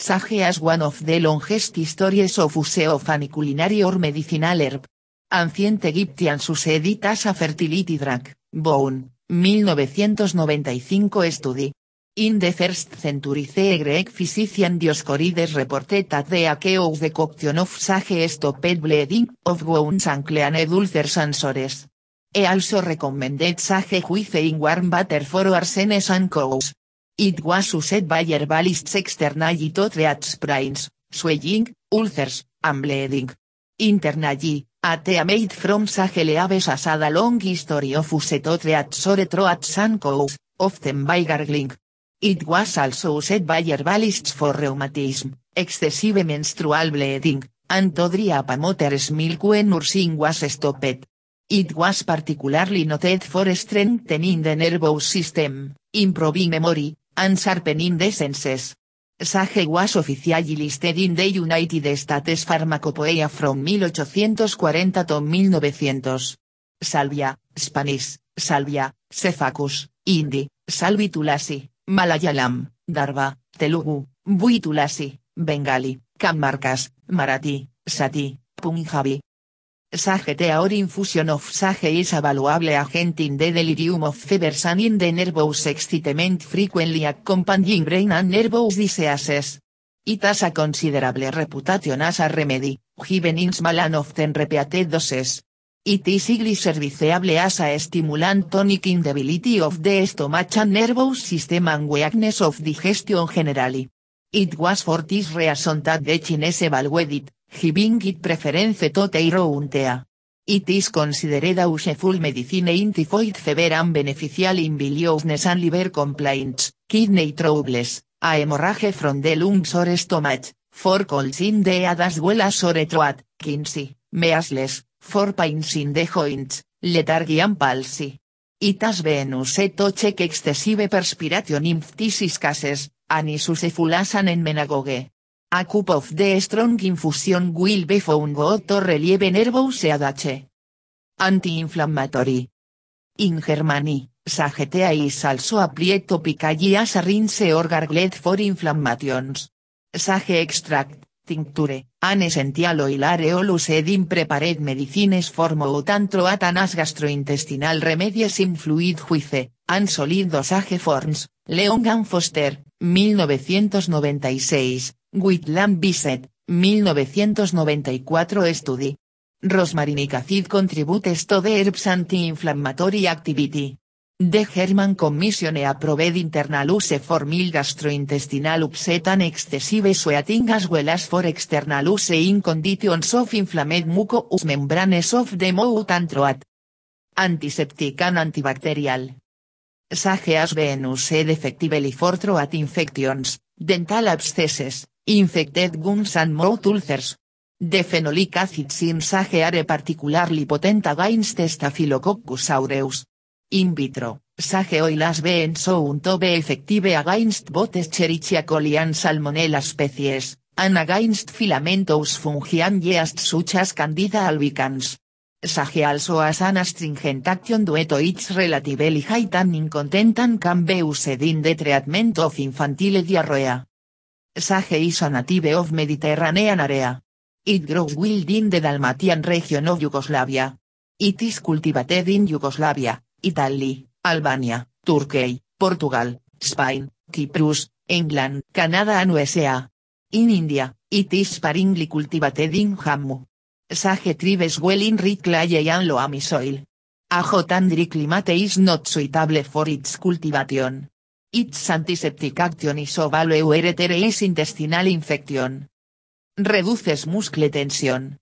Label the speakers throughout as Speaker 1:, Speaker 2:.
Speaker 1: Sage as one of the longest histories of use of any culinary or medicinal herb. Ancient Egyptian Succeeded as a fertility drug, Bone, 1995 study. In the first century the Greek physician Dioscorides reported that the acute decoction of sage stopped bleeding of wounds and cleaned ulcers and sores. He also recommended sage with in warm water for arsenes and cows. It was used by herbalists externally to treat sprains, swelling, ulcers, and bleeding. Internally, a tea made from sage leaves has a long history of use to treat sore throats and cows, often by gargling. It was also used by herbalists for rheumatism, excessive menstrual bleeding, and to dry up a mother's milk when nursing was stopped. It was particularly noted for strengthening the nervous system, improving memory, and sharpening the senses. Sage was officially listed in the United States Pharmacopoeia from 1840 to 1900. Salvia, Spanish, Salvia, Cephacus, Hindi, Salvi Tulasi, Malayalam, Darva, Telugu, Buitulasi, Bengali, Kammarkas, Marathi, Sati, Punjabi. Sage or infusion of sage is a valuable agent in the delirium of fevers and in the nervous excitement frequently accompanying brain and nervous diseases. It has a considerable reputation as a remedy, given in small and often repeated doses. It is highly serviceable as a stimulant tonic in the ability of the stomach and nervous system and weakness of digestion generally. It was for this reason that the Chinese evaluated, giving preference to Teirountea. It is considered a useful medicine in typhoid fever and beneficial in biliousness and liver complaints, kidney troubles, a hemorrhage from the lungs or stomach, for colds in the head as well as sore throat, quinsy, measles, for pains in the joints, lethargy and palsy. It has been used to check excessive perspiration in cases, and is useful as. A cup of the strong infusion will be found to relieve nervous headache. Anti-inflammatory. In Germany, Sagetea is also applied topically as a rinse or gargled for inflammations. Sage extract, tincture, an essential oil areol used in prepared medicines for as gastrointestinal remedies in fluid juice, and solid dosage forms, Leon and Foster, 1996, Whitlam Bisset, 1994 Study. Rosmarinic acid contributes to the herb's anti-inflammatory activity. The German Commission approved internal use for mild gastrointestinal upset and excessive sweating as well as for external use in conditions of inflamed mucous membranes of the mouth and throat. Antiseptic and antibacterial. Sage has been used effectively for throat infections, dental abscesses, infected gums and mouth ulcers. The phenolic acids in sage are particularly potent against Staphylococcus aureus. In vitro, sage oil has been shown to be effective against both Escherichia coli and Salmonella species, and against filamentous fungi and yeast such as Candida albicans. Sage also has an astringent action due to its relatively high tannin content and can be used in the treatment of infantile diarrhea. Sage is a native of Mediterranean area. It grows wild in the Dalmatian region of Yugoslavia. It is cultivated in Yugoslavia, Italy, Albania, Turkey, Portugal, Spain, Cyprus, England, Canada and USA. In India, it is sparingly cultivated in Jammu. Sage thrives well in rich clay and loamy soil. A hot and dry climate is not suitable for its cultivation. Its antiseptic action is there is intestinal infection. Reduces muscle tension.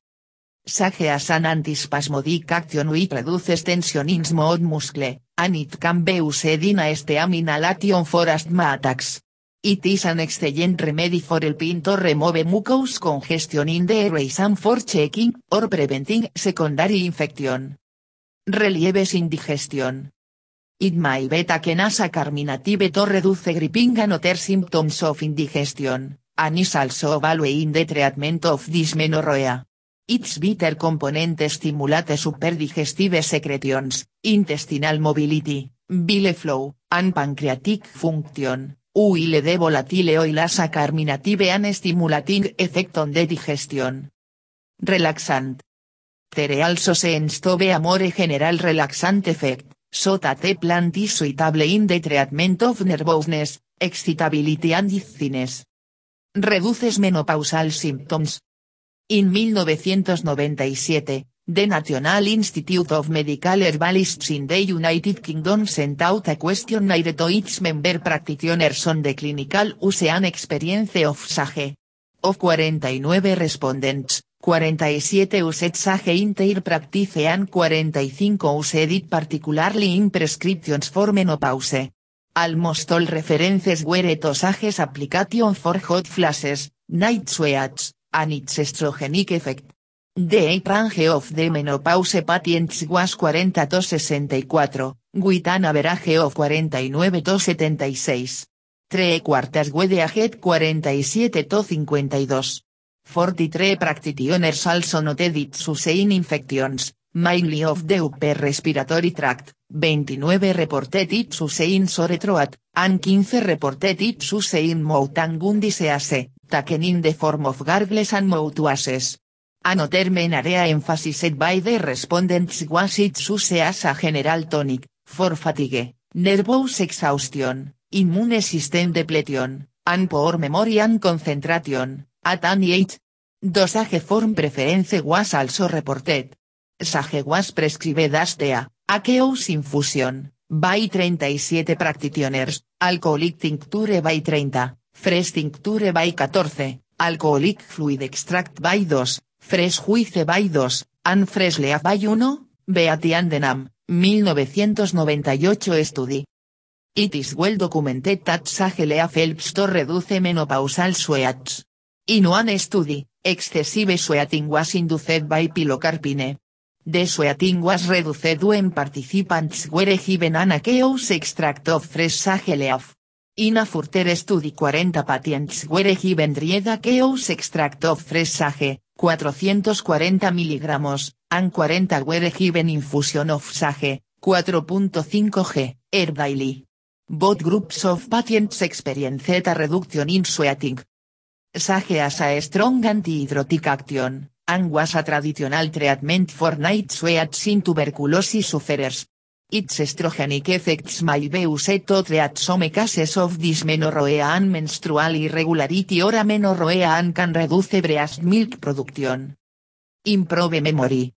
Speaker 1: Sage has an antispasmodic action which reduces tension in smooth muscle, and it can be used in a inhalation for asthma attacks. It is an excellent remedy for helping to remove mucous congestion in the airways and for checking or preventing secondary infection. Relieves indigestion. It may be taken as a carminative to reduce gripping and other symptoms of indigestion, and is also value the treatment of dysmenorrhea. Its bitter component stimulate superdigestive secretions, intestinal mobility, bile flow, and pancreatic function, Uile de volatile oilasa carminative an stimulating effect on the digestion. Relaxant. Tere also se amore general relaxant effect, so that the plant is suitable in the treatment of nervousness, excitability and dizziness. Reduces menopausal symptoms. In 1997, The National Institute of Medical Herbalists in the United Kingdom sent out a questionnaire to its member practitioners on the clinical use and experience of SAGE. Of 49 respondents, 47 used SAGE in their practice and 45 used it particularly in prescriptions for menopause. Almost all references were to SAGE's application for hot flashes, night sweats, and its estrogenic effect. The range of the menopause patients was 40 to 64, with an average of 49 to 76. Tres cuartas were aged 47 to 52. 43 practitioners also noted it sustained infections, mainly of the upper respiratory tract, 29 reported it sustained sore throat, and 15 reported it sustained mouth and gum disease, taken in the form of gargles and mouthwashes. Another main area emphasized by the respondents was its use as a general tonic, for fatigue, nervous exhaustion, immune system depletion, and poor memory and concentration, at any age. Dosage form preference was also reported. Sage was prescribed as tea, aqueous infusion, by 37 practitioners, alcoholic tincture by 30, fresh tincture by 14, alcoholic fluid extract by 2, Fresh Juice by 2, and Fresh Leaf by 1, Beatty and Denham, 1998 study. It is well documented that sage leaf helps to reduce menopausal sweats. In one study, excessive sweating was induced by pilocarpine. The sweating was reduced when participants were given an aqueous extract of fresh sage leaf. In a further study 40 patients were given dried aqueous extract of fresh sage, 440 miligramos, and 40 were given infusion of sage, 4.5 g, air daily. Both groups of patients experienced a reduction in sweating. Sage has a strong antihydrotic action, and was a traditional treatment for night sweats in tuberculosis sufferers. Its estrogenic effects may be used to treat some cases of dysmenorrhea and menstrual irregularity or amenorrhea and can reduce breast milk production. Improve memory.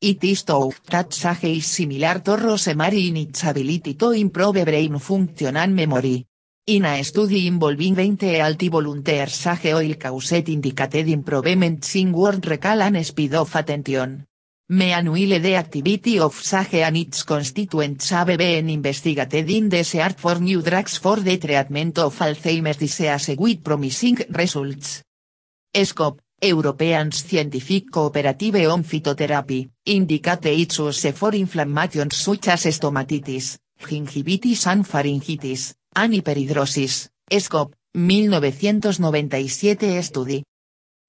Speaker 1: It is thought that sage is similar to rosemary in its ability to improve brain function and memory. In a study involving 20 healthy volunteers sage oil caused indicated improvements in word recall and speed of attention. Me annuile the activity of sage and its constituents have been investigated in search for new drugs for the treatment of Alzheimer's disease with promising results. SCOP, European Scientific Cooperative on Phytotherapy, indicate its use for inflammations such as stomatitis, gingivitis and pharyngitis, and hyperhidrosis, SCOP, 1997 study.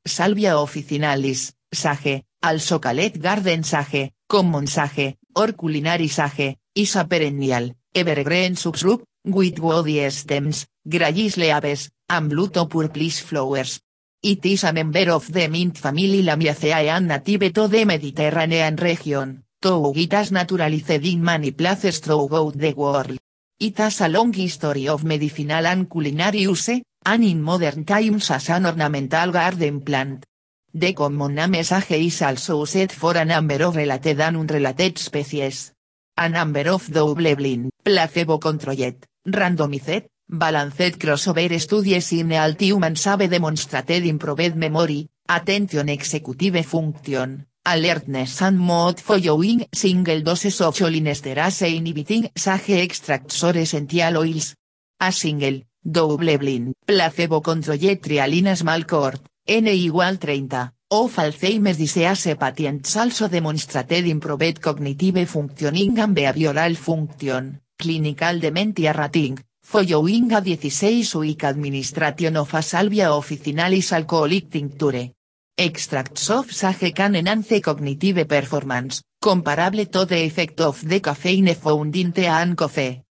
Speaker 1: Salvia officinalis, SAGE, also called garden sage, common sage, or culinary sage, is a perennial, evergreen subshrub, with woody stems, grayis leaves, and blue to purplish flowers. It is a member of the mint family Lamiaceae and native to the Mediterranean region, though it naturalized in many places throughout the world. It has a long history of medicinal and culinary use, and in modern times as an ornamental garden plant. The common name sage is also used for a number of related and unrelated species. A number of double-blind, placebo-controlled, randomized, balanced crossover studies in healthy humans have demonstrated improved memory, attention executive function, alertness and mood following single doses of cholinesterase inhibiting sage extracts or essential oils. A single, double-blind, placebo-controlled trial in N igual 30, of Alzheimer's disease patients also demonstrated improved cognitive functioning and behavioral function, clinical dementia rating, following a 16-week administration of a salvia officinalis alcoholic tincture. Extracts of sage can enhance cognitive performance, comparable to the effect of the caffeine found in tea and coffee.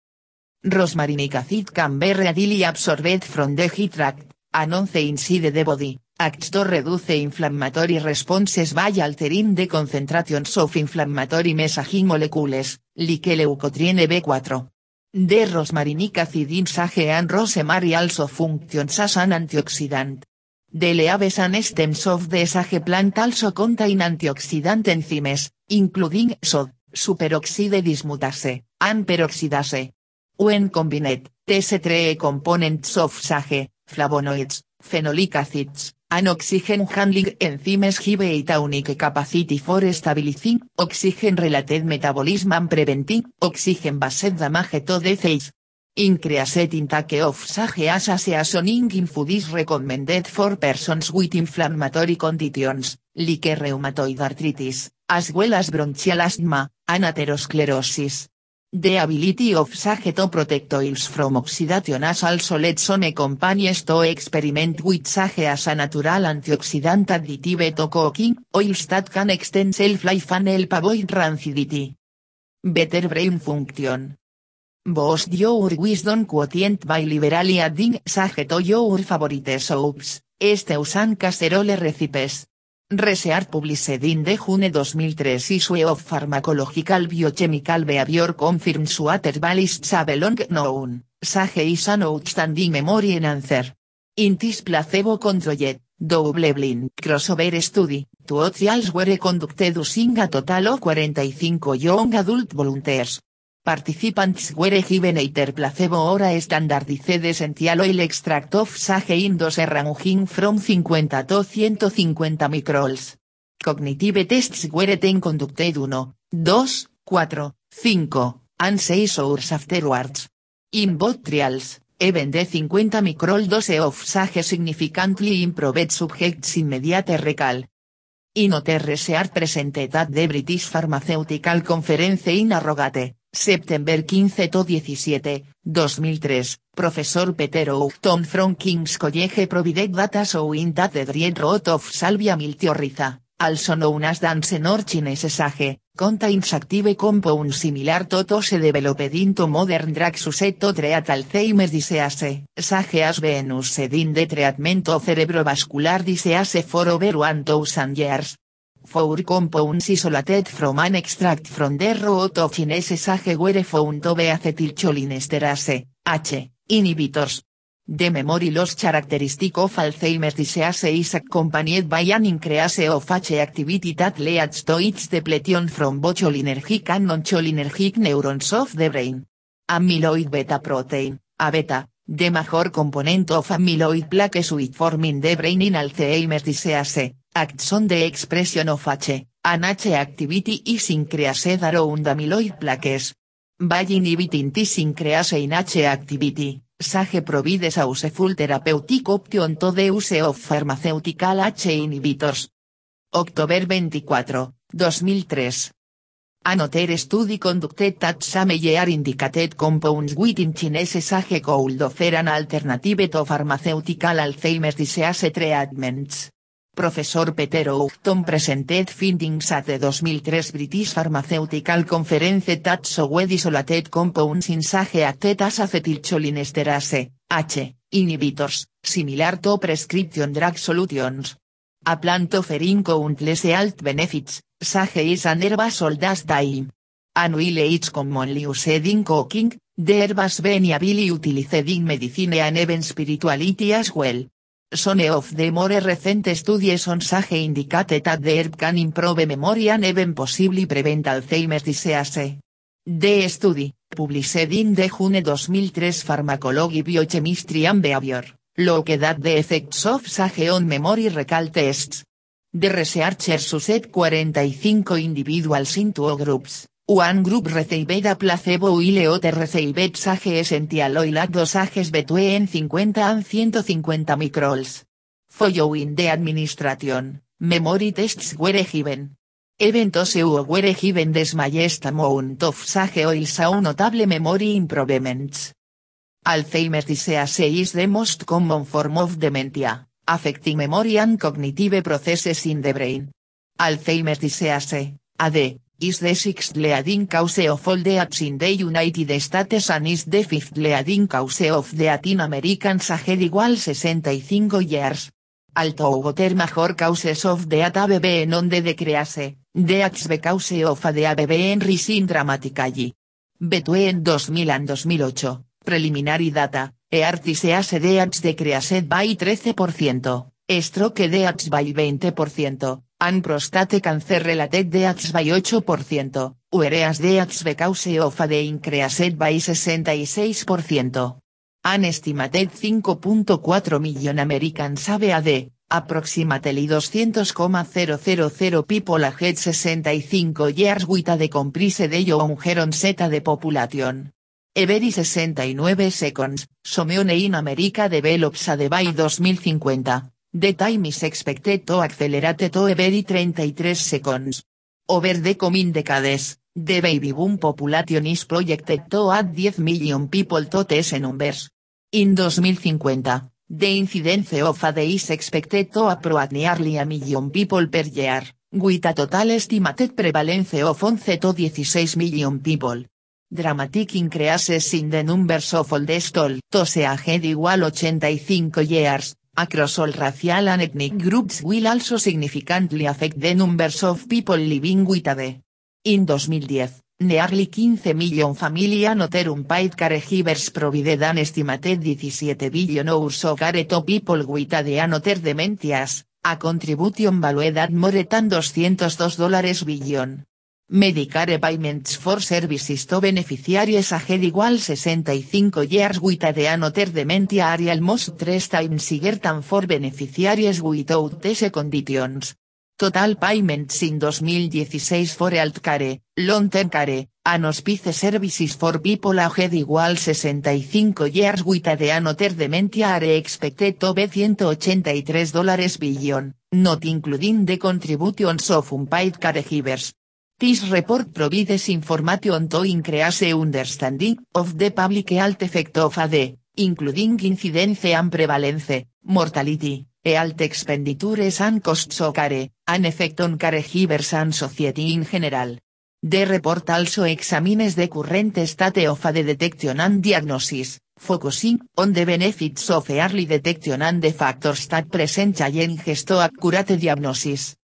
Speaker 1: Rosmarinic acid can be readily absorbed from the heat tract, anonce inside the body, acts to reduce inflammatory responses by altering the concentrations of inflammatory messaging molecules, like leukotriene B4. The rosmarinic acid in sage and rosemary also functions as an antioxidant. The leaves and stems of the sage plant also contain antioxidant enzymes, including SOD, superoxide dismutase, and peroxidase. When combined, these three components of sage, flavonoids, phenolic acids, and oxygen handling enzymes give it a unique capacity for stabilizing oxygen-related metabolism and preventing oxygen-based damage to the cells. Increased intake of sage as seasoning in food is recommended for persons with inflammatory conditions, like rheumatoid arthritis, as well as bronchial asthma, and atherosclerosis. The ability of sage to protect oils from oxidation has also led some companies to experiment with sage as a natural antioxidant additive to cooking oils that can extend shelf life and help avoid rancidity. Better brain function. Boost your wisdom quotient by liberally adding sage to your favorite soups, stews and casserole recipes. Research published in the June 2003 issue of Pharmacological Biochemical Behavior confirms water balists a long known, sage is an outstanding memory enhancer. In this placebo-controlled, double-blind crossover study, two trials were conducted using a total of 45 young adult volunteers. Participants were given either placebo or a standardized essential oil extract of sage in dose from 50 to 150 microls. Cognitive tests were then conducted 1, 2, 4, 5, and 6 hours afterwards. In both trials, even the 50 microl dose of sage significantly improved subjects immediate recall. In other research presented at the British Pharmaceutical Conference in Arrogate, September 15 to 17, 2003, Professor Peter Oughton from King's College provided data showing that the dried root of Salvia miltiorrhiza, also known as Dansen or Chinese sage, contains active compounds similar to those developed into modern drugs used to treat Alzheimer's disease. Sage has been used in treatment of cerebrovascular disease for over 1000 years. Four compounds isolated from an extract from the root of Chinese sage were found to be acetylcholinesterase, H, inhibitors. The memory loss characteristic of Alzheimer's disease is accompanied by an increase of H activity that leads to its depletion from both cholinergic and non-cholinergic neurons of the brain. Amyloid beta protein, A beta, the major component of amyloid plaques with forming the brain in Alzheimer's disease, acts on the expression of H, and H activity is increased around amyloid plaques. By inhibiting this increase in H activity, SAGE provides a useful therapeutic option to the use of pharmaceutical H inhibitors. October 24, 2003. Another study conducted at some year indicated compounds within Chinese sage could offer an alternative to pharmaceutical Alzheimer's disease treatments. Professor Peter Oughton presented findings at the 2003 British Pharmaceutical Conference that showed isolated compounds in sage as acetylcholinesterase, H, inhibitors, similar to prescription drug solutions. A plant offering countless health benefits, sage is an herb sold as dye. An oil is commonly used in cooking, the herb has been utilized in medicine and even spirituality as well. Some of the more recent studies on sage indicate that the herb can improve memory and even possibly prevent Alzheimer's disease. The study, published in the June 2003 Pharmacology Biochemistry and Behavior, looked at the effects of sage on memory recall tests. The researchers used 45 individuals in two groups, one group received a placebo while other received sage essential oil at dosages between 50 and 150 microls. Following the administration, memory tests were given. Even those who were given the smallest amount of sage oil saw notable memory improvements. Alzheimer's disease is the most common form of dementia, affecting memory and cognitive processes in the brain. Alzheimer's disease, AD, is the sixth leading cause of all deaths in the United States and is the fifth leading cause of the Latin Americans aged igual 65 years. Although water major causes of death have been on the decrease, deaths because of the have been rising dramatically. Between 2000 and 2008, preliminary data, EARTISEAS deaths decreased by 13%, stroke deaths by 20%, and prostate cancer related deaths by 8%, ureas deaths because of the increased by 66%. An estimated 5.4 million Americans have AD, approximately 200,000 people aged 65 years with the comprise de young zeta de population. Every 69 seconds, someone in America develops a by 2050, the time is expected to accelerate to every 33 seconds. Over the coming decades, the baby boom population is projected to add 10 million people to these numbers. In 2050, the incidence of AD is expected to approach nearly a million people per year, with a total estimated prevalence of 11 to 16 million people. Dramatic increases in the numbers of oldest old to se aged igual 85 years, across all racial and ethnic groups will also significantly affect the numbers of people living with AD. In 2010, Nearly 15 million familia noterum paid caregivers provided an estimated 17 billion hours of care to people with de anoter dementias, a contribution valued at more than 202 dólares billion. Medicare payments for services to beneficiaries aged igual 65 years with de anoter dementia are almost 3 times higher than for beneficiaries without these conditions. Total payments in 2016 for healthcare, long-term care, and hospice services for people aged igual 65 years with de anoter dementia are expected to be 183 dólares billion, not including the contributions of unpaid caregivers. This report provides information to increase understanding of the public health effect of AD, including incidence and prevalence, mortality, health expenditures and costs of care, an effect on caregivers and society in general. The report also examines the current state of the detection and diagnosis, focusing on the benefits of early detection and the factors that present challenges to accurate diagnosis.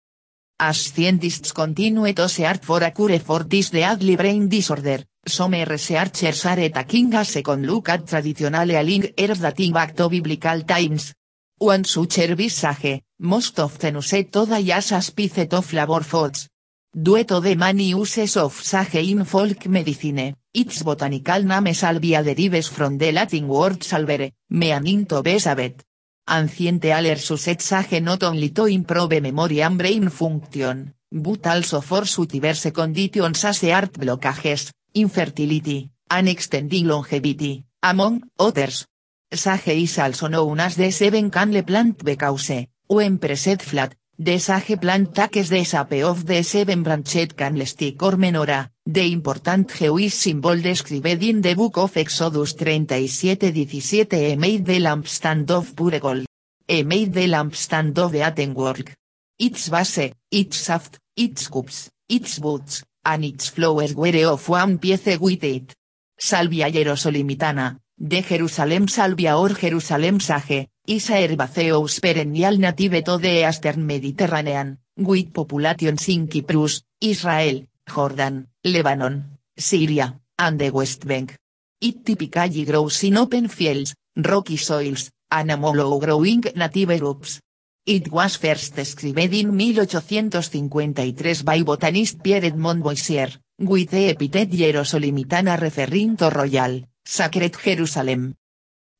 Speaker 1: As scientists continue to search for a cure for this deadly brain disorder, some researchers are taking a second look at traditional healing herbs dating back to biblical times, One such visage, most often used toda as a spice of flavor foods. Dueto de many uses of sage in folk medicine, its botanical name salvia derives from the Latin word salvere, meaning to be saved. Ancient alers used sage not only to improve memory and brain function, but also for diverse conditions as heart blockages, infertility, and extending longevity, among others. Sage is also known as the seven canle plant because, when pressed flat, the sage plant takes the shape of the seven branched candlestick or menorah, the important Jewish symbol described in the book of Exodus 37:17 e made the lampstand of pure gold. Made the lampstand of beaten work. Its base, its shaft, its cups, its boots, and its flowers were of one piece with it. Salvia Jerosolimitana, de Jerusalem salvia or Jerusalem sage, isa herbaceous perennial native to the Eastern Mediterranean, with populations in Israel, Jordan, Lebanon, Syria, and the West Bank. It typically grows in open fields, rocky soils, and growing native groups. It was first described in 1853 by botanist Pierre Edmond Boissier, with the epithet Jerosolimitana referring to royal, Sacred Jerusalem.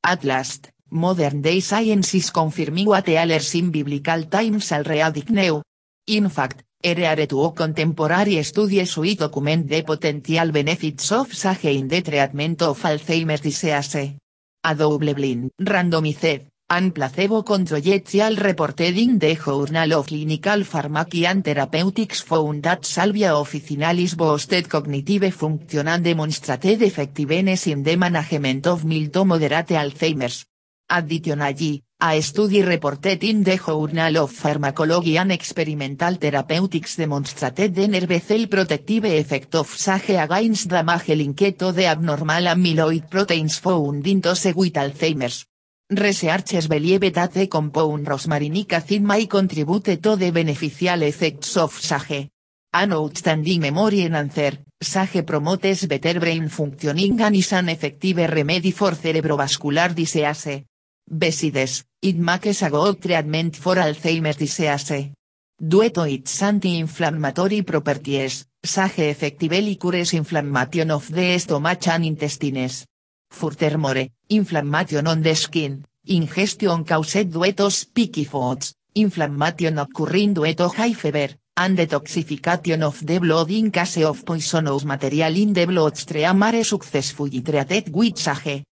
Speaker 1: At last, modern day science is confirming what elders in biblical times already knew. In fact, ere to contemporary studies we document the potential benefits of sage in the treatment of Alzheimer's disease. A double blind, randomized, and placebo-controlled trial reported in the Journal of Clinical Pharmacy and Therapeutics found that salvia officinalis boosted cognitive function and demonstrated effectiveness in the management of mild to moderate Alzheimer's. Additionally, A study reported in the Journal of Pharmacology and Experimental Therapeutics demonstrated the nerve cell protective effect of sage against damage linked to the abnormal amyloid proteins found in those with Alzheimer's. Researchers believe that the compound rosmarinic acid may contribute to the beneficial effects of sage. An outstanding memory enhancer, sage promotes better brain functioning and is an effective remedy for cerebrovascular disease. Besides, it makes a good treatment for Alzheimer's disease. Due to its anti-inflammatory properties, sage effectively cures inflammation of the stomach and intestines. Furthermore, inflammation on the skin, ingestion caused due to spiky foods, inflammation occurring due to high fever, and detoxification of the blood in case of poisonous material in the bloodstream are successfully treated with sage.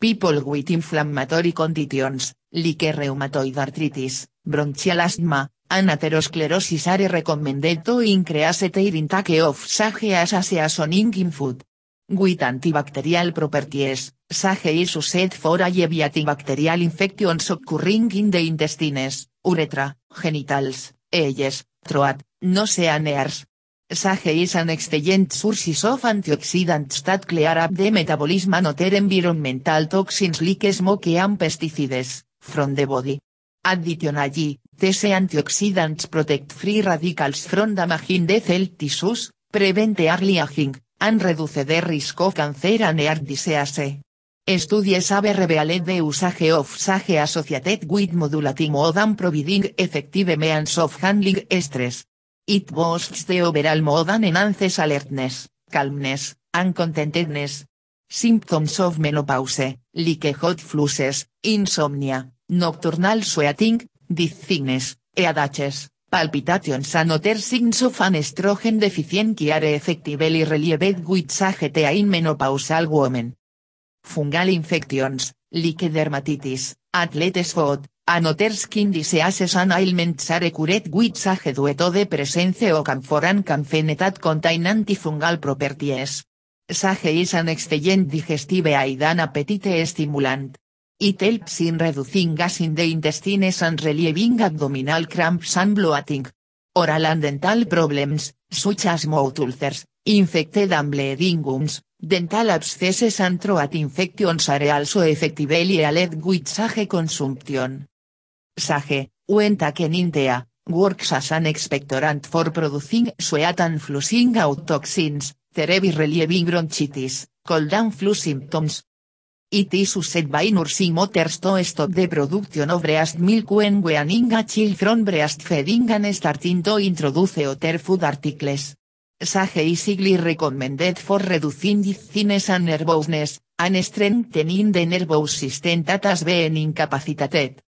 Speaker 1: People with inflammatory conditions, like rheumatoid arthritis, bronchial asthma, and atherosclerosis are recommended to increase their intake of sage as a seasoning in food. With antibacterial properties, sage is used for alleviating bacterial infections occurring in the intestines, urethra, genitals, eyes, throat, nose and ears. Sage is an excellent source of antioxidants that clear up the metabolism and environmental toxins like smoke and pesticides, from the body. Additionally, these antioxidants protect free radicals from damaging the cell tissues, prevent early aging, and reduce the risk of cancer and heart disease. Studies have revealed the usage of sage associated with modulating mood and providing effective means of handling stress. It boosts the overall mood and enhances alertness, calmness, and contentedness. Symptoms of menopause, like hot flushes, insomnia, nocturnal sweating, dizziness, headaches, palpitations and other signs of an estrogen deficiency are effectively relieved with sage tea in menopausal women. Fungal infections, like dermatitis, athlete's foot, and other skin diseases and ailments are cured with sage due to the presence and camphoene that contain antifungal properties. Sage is an excellent digestive aid and appetite stimulant. It helps in reducing gas in the intestines and relieving abdominal cramps and bloating. Oral and dental problems, such as mouth ulcers, infected and bleeding gums, dental abscesses and throat infections are also effectively alleged with consumption. Sage, when taken in tea, works as an expectorant for producing sweat and flushing out toxins, thereby relieving bronchitis, cold and flu symptoms. It is used by nursing mothers to stop the production of breast milk when weaning a child from breastfeeding and starting to introduce other food articles. Sage is highly recommended for reducing dizziness and nervousness, and strengthening the nervous system that has been incapacitated.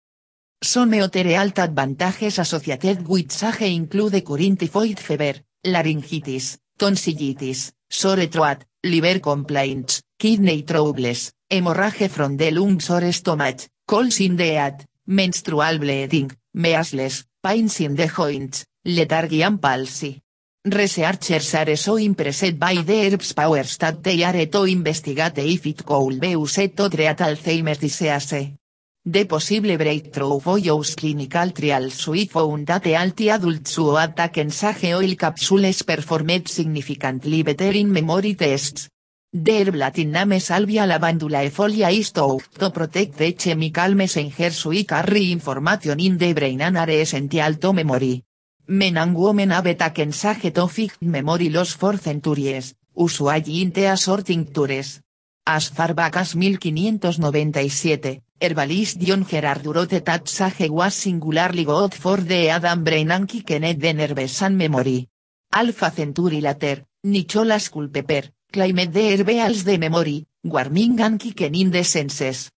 Speaker 1: Some other health advantages associated with sage include current typhoid fever, laryngitis, tonsillitis, sore throat, liver complaints, kidney troubles, hemorrhage from the lungs or stomach, colds in the head, menstrual bleeding, measles, pains in the joints, lethargy and palsy. Researchers are so impressed by the herbs powers that they are to investigate if it could be used to treat Alzheimer's disease. The possible breakthrough follows clinical trials which found that healthy adults who had taken oil capsules performed significantly better in memory tests. The herb Latin name Salvia lavandula efolia is to protect the chemical messengers which carry information in the brain and are essential to memory. Men and women have taken sage to fix memory loss for centuries, usually in tea or tinctures. As far back as 1597, herbalist John Gerard wrote that sage was singularly good for the Adam brain quickened the nerves and memory. Alpha century later, Nicholas Culpeper, claimed the herb als the memory, warming and quickening the senses.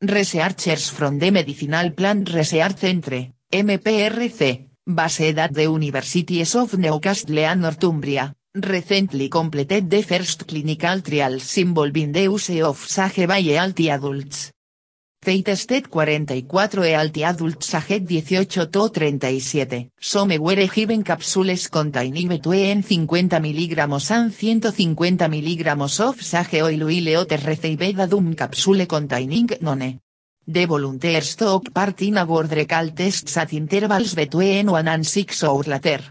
Speaker 1: Researchers from the Medicinal Plant Research Centre, MPRC, based at the Universities of Newcastle Northumbria, recently completed the first clinical trials involving the use of sage by healthy adults. They tested 44 healthy adults aged 18 to 37. Some were given capsules containing between 50 mg and 150 mg of sage oil while others received a dumb capsule containing none. The volunteers took part in award recall tests at intervals between one and six hours later.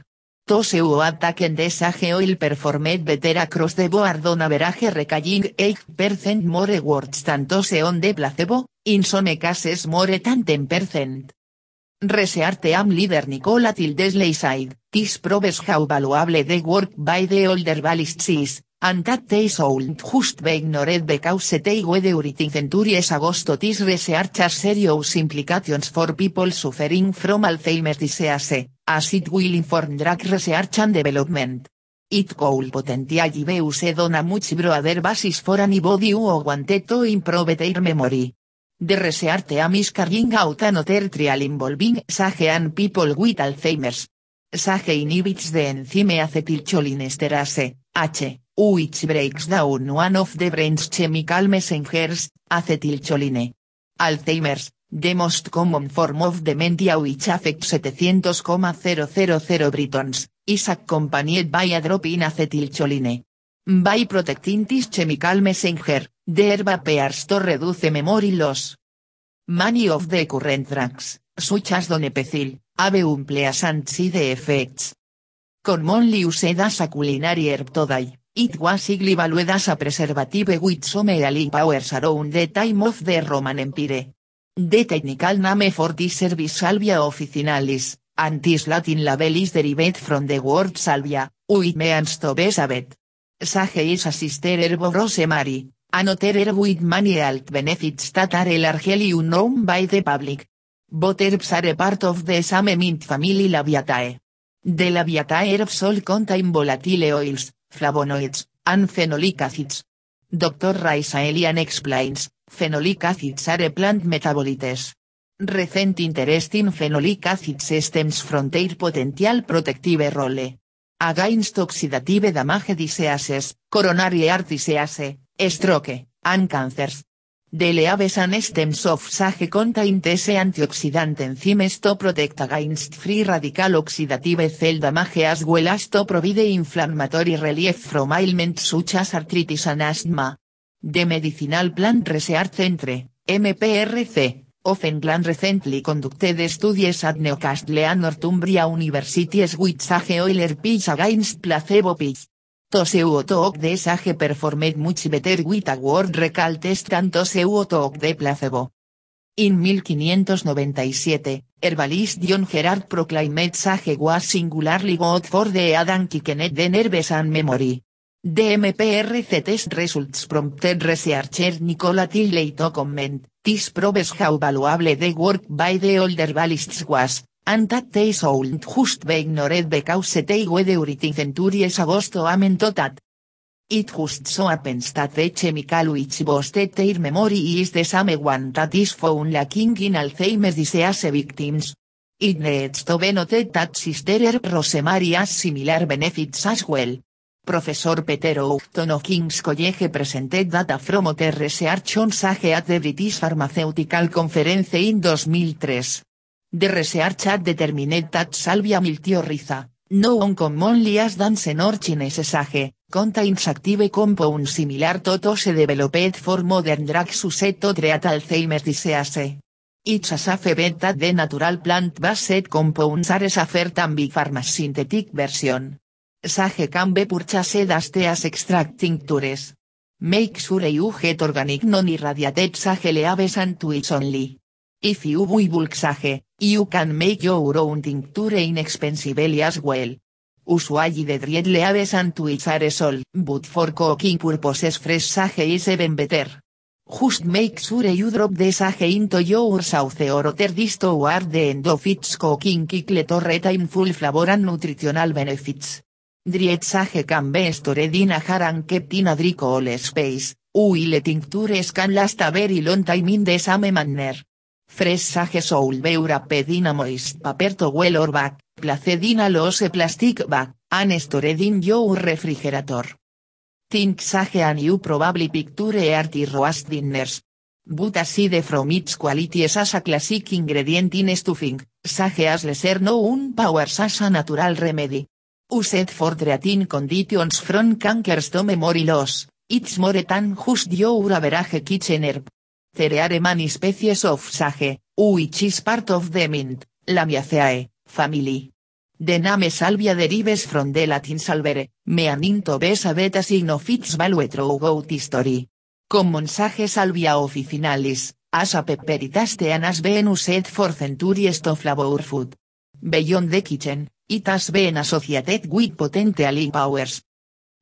Speaker 1: Toseu attack and desage oil performed better across the board on average recalling 8% more awards than tose on the placebo, in some cases more than 10%. Research team leader Nicola Tildesley said, this proves how valuable the work by the older ballists is, and that they should just be ignored because they were during centuries agosto this research has serious implications for people suffering from Alzheimer's disease, as it will inform drug research and development. It could potentially be used on a much broader basis for anybody who wanted to improve their memory. The research team is carrying out another trial involving Sage and people with Alzheimer's. Sage inhibits the enzyme acetylcholinesterase, H, which breaks down one of the brain's chemical messengers, acetylcholine. Alzheimer's, the most common form of dementia which affects 700,000 Britons, is accompanied by a drop in acetylcholine. By protecting this chemical messenger, the herb appears to reduce memory loss. Many of the current drugs, such as donepezil, have unpleasant side effects. Commonly used as a culinary herb to die, it was early valued as a preservative with some healing powers around the time of the Roman Empire. The technical name for this service Salvia officinalis, and this Latin label is derived from the word salvia, which means to be saved. Sage is a sister herb of rosemary, another herb with many health benefits that are largely unknown by the public. Both herbs are a part of the same mint family Labiatae. The Labiatae herbs all contain volatile oils, flavonoids, and phenolic acids. Dr. Raisa Elian explains, phenolic acids are plant metabolites. Recent interest in phenolic acids stems from their potential protective role. Against oxidative damage diseases, coronary heart disease, stroke, and cancers. The leaves and stems of sage contain these antioxidant to protect against free radical oxidative cell damage as well as to provide inflammatory relief from ailments such as arthritis and asthma. The Medicinal Plant Research Centre, MPRC, of England recently conducted studies at Newcastle and Northumbria universities with sage oiler pitch against placebo pitch. Toseu talk de sage performed much better with a word recall test than Toseu talk de placebo. In 1597, herbalist John Gerard proclaimed sage was singularly good for the Adam Kikenet the nerves and memory. The MPRC test results prompted researcher Nicola Tilley to comment, this proves how valuable the work by the older ballists was, and that they just be ignored because they were during centuries agosto amen to that. It just so happens that the chemical which boosted their memory is the same one that is found lacking in Alzheimer's disease victims. It needs to be noted that sister rosemary has similar benefits as well. Professor Peter Oughton of King's College presented data from other research on sage at the British Pharmaceutical Conference in 2003. The research had determined that salvia miltiorriza, known commonly as dansen or chinese sage, contains active compounds similar to those developed for modern drugs used to treat Alzheimer's disease. It's a safe bet the natural plant-based compounds are safer than big synthetic version. Sage can be purchased as teas extract tinctures. Make sure you get organic non-irradiated sage leaves and tweets only. If you buy bulk sage, you can make your own tincture inexpensively as well. Usually the dried leaves and tweets are sold, but for cooking purposes fresh sage is even better. Just make sure you drop the sage into your sauce or other dish toward the end of its cooking cycle to retain full flavor and nutritional benefits. Dried sage can be stored in a jar and kept in a dry cool space, while tinctures can last a very long time in the same manner. Fresh sage soul be wrapped in a moist paper towel or bag, placed in a loose plastic bag, and stored in your refrigerator. Think sage and you probably picture hearty roast dinners. But aside from its qualities as classic ingredient in stuffing, sage has lesser known powers as a natural remedy. Used for treating conditions from cancers to memory loss, it's more than just your average kitchen herb. There are many species of sage, which is part of the mint, Lamiaceae, family. The name salvia derives from the Latin salvere, meaning to be a beta sign of its value throughout history. Common sage salvia officinalis, as a pepperitas teanas been used for centuries to flavor food. Beyond the kitchen, it has been associated with potential powers.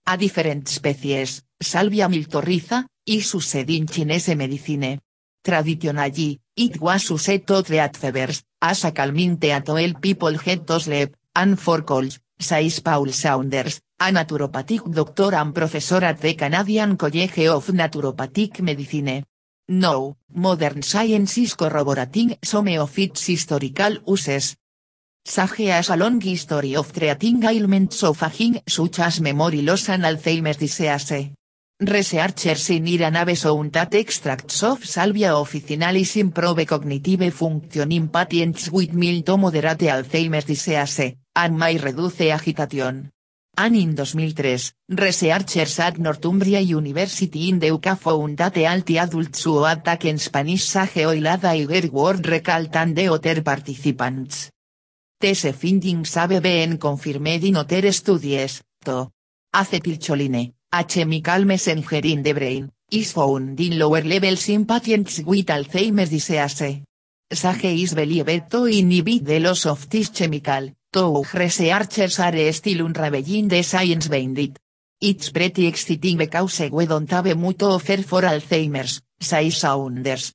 Speaker 1: A different species, Salvia miltorriza, is used in Chinese medicine. Traditionally, it was used to treat fevers, as a calming to help people get to sleep, and for colds, says Paul Saunders, a naturopathic doctor and professor at the Canadian College of Naturopathic Medicine. No, modern science is corroborating some of its historical uses. Sage has a long history of treating ailments of aging such as memory loss and Alzheimer's disease. Researchers in Iran have shown that extracts of salvia officinalis improve cognitive function in patients with mild to moderate Alzheimer's disease, and may reduce agitation. And in 2003, researchers at Northumbria University in the UK found that healthy adults who attack in Spanish sage oil had a higher word recall than the other participants. These findings have been confirmed in other studies, to. Acetylcholine, a chemical messenger in the brain, is found in lower levels in patients with Alzheimer's disease. Sage is believed to inhibit the loss of this chemical, though researchers are still unraveling the science behind it. It's pretty exciting because we don't have much to offer for Alzheimer's, says Saunders.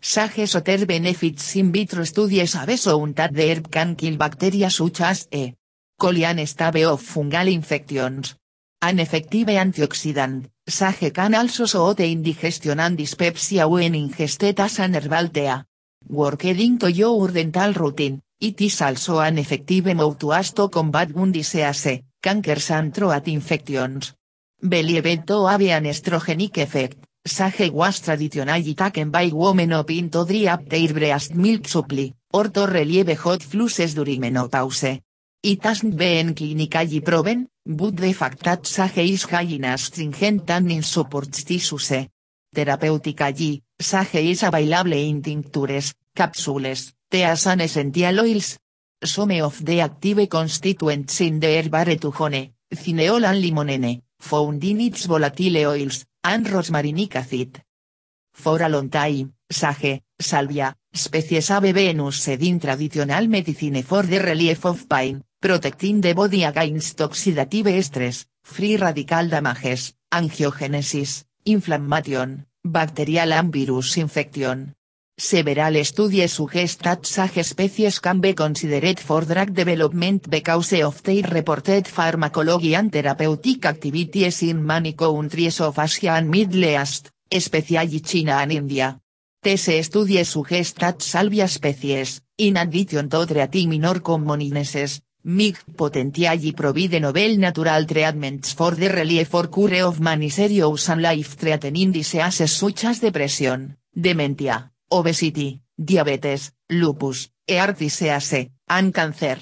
Speaker 1: Sage's other benefits in vitro studies have shown that the herb can kill bacteria such as E. coli and stave of fungal infections. An effective antioxidant, sage can also show the indigestion and dyspepsia when ingested as an herbal tea. Working to your dental routine, it is also an effective mouthwash to combat wound disease, cancers and throat infections. Believed to have an estrogenic effect, sage was traditionally taken by women up into dry up their breast milk supply, or to relieve hot flushes during menopause. It hasn't been clinically proven, but the fact that sage is in tannin this use. Therapeutically, sage is available in tinctures, capsules, teas and essential oils. Some of the active constituents in the herb are tuhone, cineol and limonene, found in its volatile oils, and rosmarinic acid. For a long time, sage, salvia, species have been used in traditional medicine for the relief of pain, protecting the body against oxidative stress, free radical damages, angiogenesis, inflammation, bacterial and virus infection. Several studies suggest that sage species can be considered for drug development because of their reported pharmacology and therapeutic activities in many countries of Asia and Middle East, especially China and India. These studies suggest that salvia species, in addition to treating minor common MIG potentially provide novel natural treatments for the relief or cure of many serious and life-threatening diseases such as depression, dementia, obesity, diabetes, lupus, heart disease, and cancer.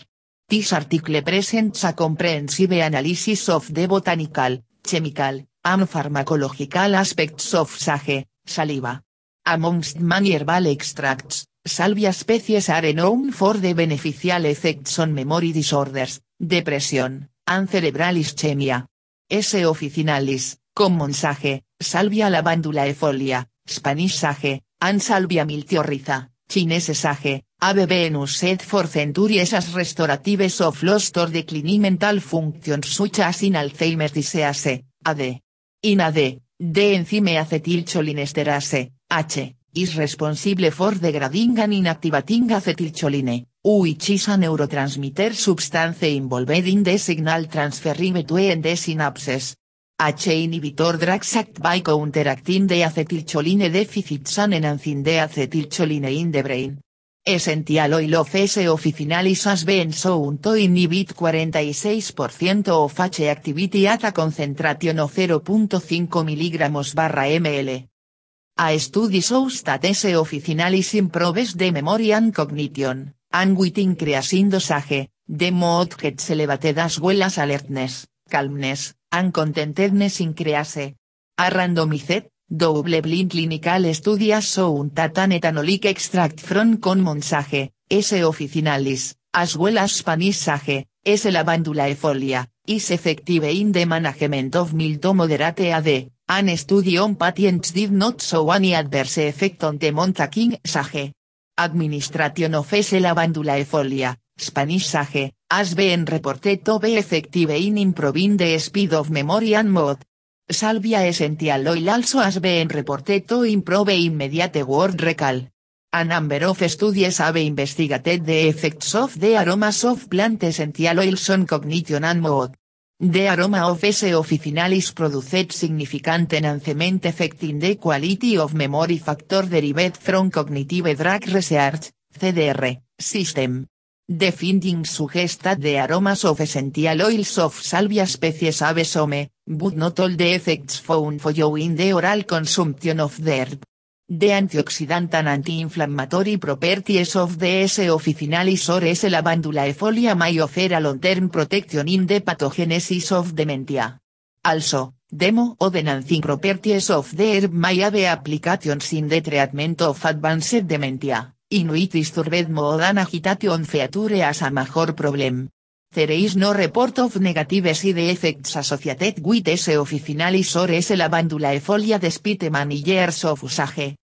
Speaker 1: This article presents a comprehensive analysis of the botanical, chemical, and pharmacological aspects of sage, saliva. Amongst many herbal extracts, salvia species are known for the beneficial effects on memory disorders, depression, and cerebral ischemia. S. officinalis, common sage, salvia lavandula efolia, Spanish sage, and salvia miltiorriza, Chinese sage, have been used for centuries as restoratives of lost or declining mental functions such as in Alzheimer's disease, AD. In AD, the enzyme acetylcholinesterase, H, is responsible for degrading and inactivating acetylcholine, which is neurotransmitter substance involved in the signal transfer between the synapses. H inhibitor drugs act by counteracting the acetylcholine deficits and enhancing the acetylcholine in the brain. Essential oil of S. officinalis has been shown to inhibit 46% of H activity at a concentration of 0.5 mg barra ml. A study shows officinalis improves the memory and cognition, and with increasing dosage, the mood gets elevated as well as alertness, calmness, and contentedness increase. A randomized, Double blind clinical studies shown that an ethanolic extract from common sage, S. officinalis, as well as Spanish sage, S. lavandula efolia, is effective in the management of mild to moderate AD, an study on patients did not show any adverse effect on the montaking sage. Administration of S. lavandula efolia, Spanish sage, has been reported to be effective in improving the speed of memory and mood. Salvia essential oil also has been reported to improve immediate word recall. A number of studies have investigated the effects of the aromas of plant essential oils on cognition and mood. The aroma of S. officinalis produced significant enhancement effect in the quality of memory factor derived from cognitive drug research, CDR, system. The findings suggest that the aromas of essential oils of salvia species have some, but not all the effects found following the oral consumption of the herb. The antioxidant and anti-inflammatory properties of the S. officinalis or S. lavandula efolia may offer a long-term protection in the pathogenesis of dementia. Also, demo o enhancing properties of the herb may have applications in the treatment of advanced dementia, in which disturbed mood and agitation feature as a major problem. There is no report of negative side effects associated with S. officinalis or S. lavandula efolia despite many years of usage.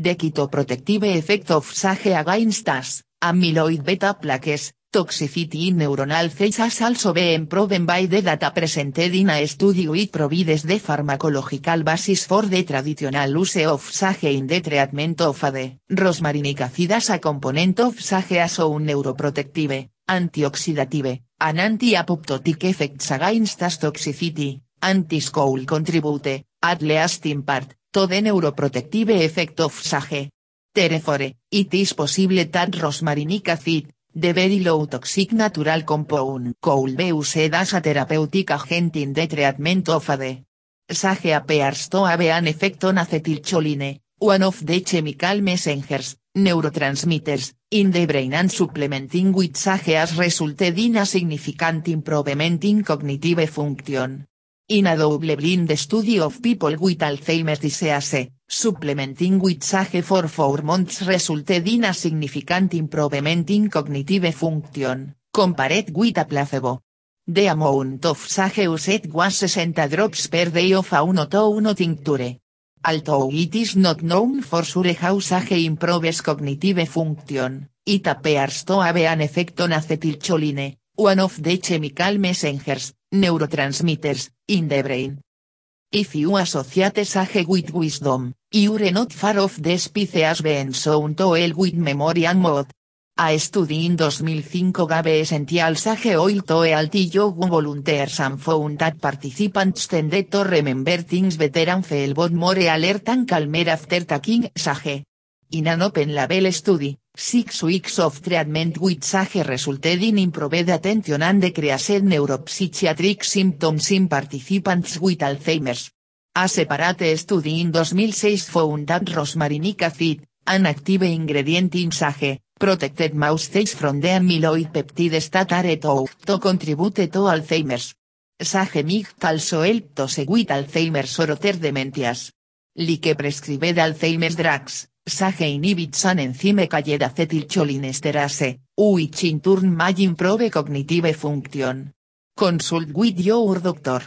Speaker 1: The chitoprotective effect of sage against us, amyloid beta plaques, toxicity in neuronal cells has also been proven by the data presented in a study which provides the pharmacological basis for the traditional use of sage in the treatment of AD. Rosmarinic acid as a component of sage as un neuroprotective, antioxidative, and anti-apoptotic effects against as toxicity, anti-school contribute, at least in part, the neuroprotective effect of sage. Therefore, it is possible that rosmarinic acid, the very low toxic natural compound could be used as a therapeutic agent in the treatment of AD. Sage appears to have an effect on acetylcholine, one of the chemical messengers, neurotransmitters, in the brain and supplementing with sage has resulted in a significant improvement in cognitive function. In a double-blind study of people with Alzheimer's disease, supplementing with sage for four months resulted in a significant improvement in cognitive function, compared with a placebo. The amount of sage used was 60 drops per day of a 1 to 1 tincture. Although it is not known for sure how sage improves cognitive function, it appears to have an effect on acetylcholine, one of the chemical messengers, neurotransmitters, in the brain. If you associate sage with wisdom, you're not far off the spice has been shown to help with memory and mood. A study in 2005 gave essential sage oil to healthy young volunteers and found that participants tended to remember things better and feel more alert and calmer after taking sage. In an open label study, six weeks of treatment with sage resulted in improved attention and decreased neuropsychiatric symptoms in participants with Alzheimer's. A separate study in 2006 found that rosmarinic acid, an active ingredient in sage, protected mouse cells from the amyloid peptides that are thought to contribute to Alzheimer's. Sage might also help to with Alzheimer's or other dementias. Like prescribed Alzheimer's drugs, Sage inhibits an enzyme called acetylcholinesterase, which in turn may improve cognitive function. Consult with your doctor.